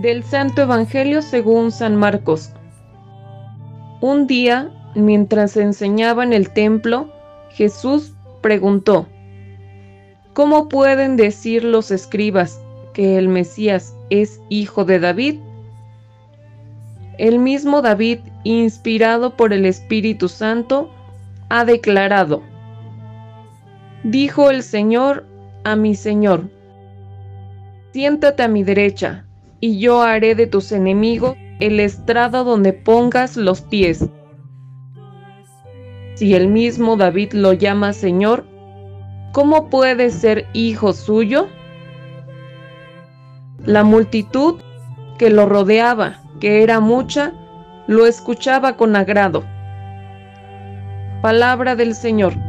Del Santo Evangelio según San Marcos. Un día, mientras enseñaba en el templo, Jesús preguntó, ¿Cómo pueden decir los escribas que el Mesías es hijo de David? El mismo David, inspirado por el Espíritu Santo, ha declarado, Dijo el Señor a mi Señor, siéntate a mi derecha, y yo haré de tus enemigos el estrado donde pongas los pies. Si el mismo David lo llama Señor, ¿cómo puede ser hijo suyo? La multitud que lo rodeaba, que era mucha, lo escuchaba con agrado. Palabra del Señor.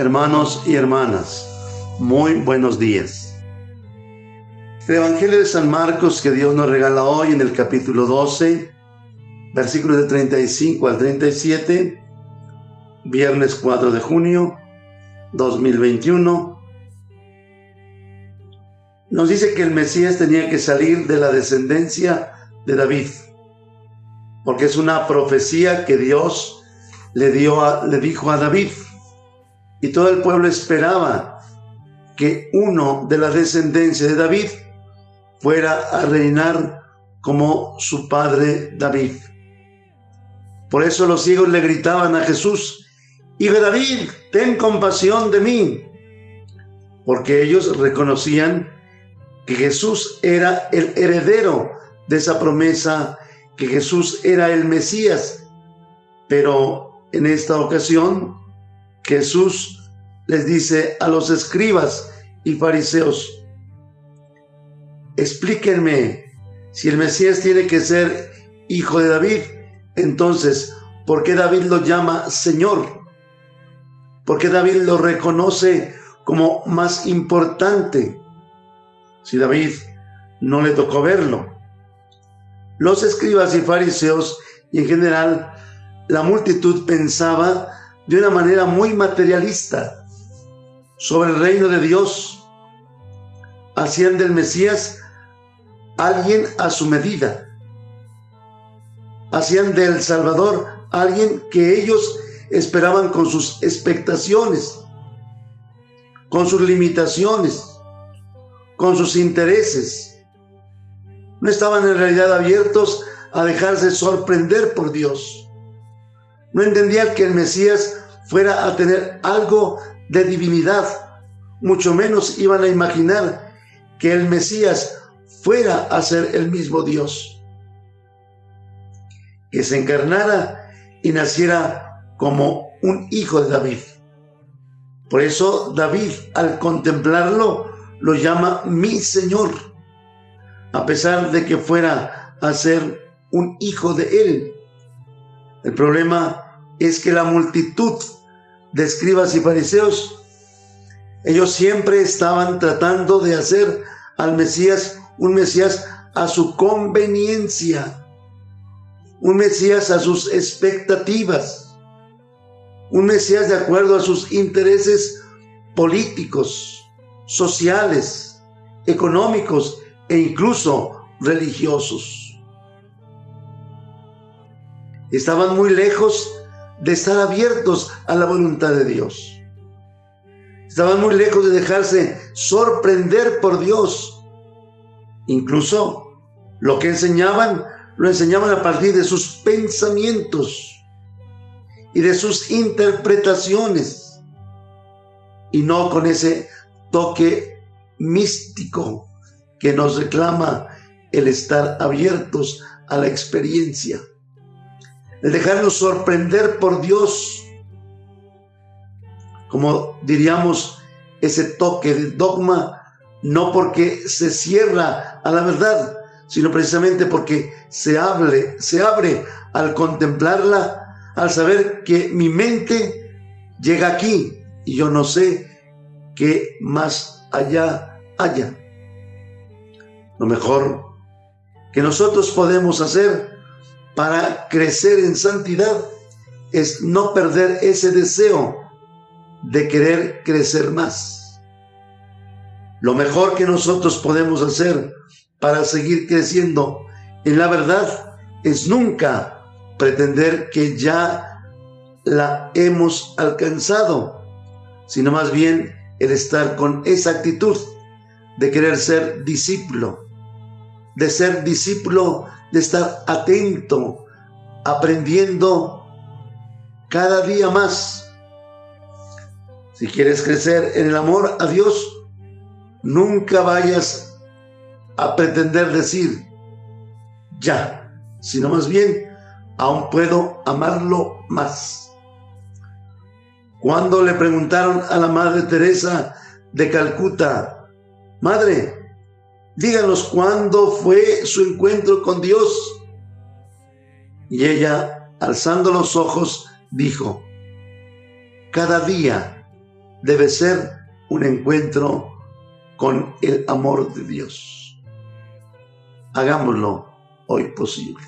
Hermanos y hermanas, muy buenos días. El Evangelio de San Marcos que Dios nos regala hoy en el capítulo 12, versículos de 35 al 37, viernes 4 de junio 2021, nos dice que el Mesías tenía que salir de la descendencia de David, porque es una profecía que Dios le, dio le dijo a David y todo el pueblo esperaba que uno de la descendencia de David fuera a reinar como su padre David. Por eso los ciegos le gritaban a Jesús, Hijo de David, ten compasión de mí, porque ellos reconocían que Jesús era el heredero de esa promesa, que Jesús era el Mesías. Pero en esta ocasión Jesús les dice a los escribas y fariseos, explíquenme, si el Mesías tiene que ser hijo de David, entonces, ¿por qué David lo llama Señor? ¿Por qué David lo reconoce como más importante? Si David no le tocó verlo. Los escribas y fariseos y en general la multitud pensaba de una manera muy materialista sobre el reino de Dios. Hacían del Mesías alguien a su medida. Hacían del Salvador alguien que ellos esperaban con sus expectaciones, con sus limitaciones, con sus intereses. No estaban en realidad abiertos a dejarse sorprender por Dios. No entendían que el Mesías fuera a tener algo de divinidad, mucho menos iban a imaginar que el Mesías fuera a ser el mismo Dios, que se encarnara y naciera como un hijo de David. Por eso David, al contemplarlo, lo llama mi Señor, a pesar de que fuera a ser un hijo de él. El problema es que la multitud de escribas y fariseos, ellos siempre estaban tratando de hacer al Mesías un Mesías a su conveniencia, un Mesías a sus expectativas, un Mesías de acuerdo a sus intereses políticos, sociales, económicos e incluso religiosos. Estaban muy lejos de estar abiertos a la voluntad de Dios. Estaban muy lejos de dejarse sorprender por Dios. Incluso lo que enseñaban, lo enseñaban a partir de sus pensamientos y de sus interpretaciones y no con ese toque místico que nos reclama el estar abiertos a la experiencia el dejarnos sorprender por Dios, como diríamos, ese toque de dogma, no porque se cierra a la verdad, sino precisamente porque se, hable, se abre al contemplarla, al saber que mi mente llega aquí y yo no sé qué más allá haya. Lo mejor que nosotros podemos hacer para crecer en santidad es no perder ese deseo de querer crecer más. Lo mejor que nosotros podemos hacer para seguir creciendo en la verdad es nunca pretender que ya la hemos alcanzado, sino más bien el estar con esa actitud de querer ser discípulo, de ser discípulo, de estar atento, aprendiendo cada día más. Si quieres crecer en el amor a Dios, nunca vayas a pretender decir ya, sino más bien aún puedo amarlo más. Cuando le preguntaron a la Madre Teresa de Calcuta, Madre, díganos cuándo fue su encuentro con Dios. Y ella, alzando los ojos, dijo, cada día debe ser un encuentro con el amor de Dios. Hagámoslo hoy posible.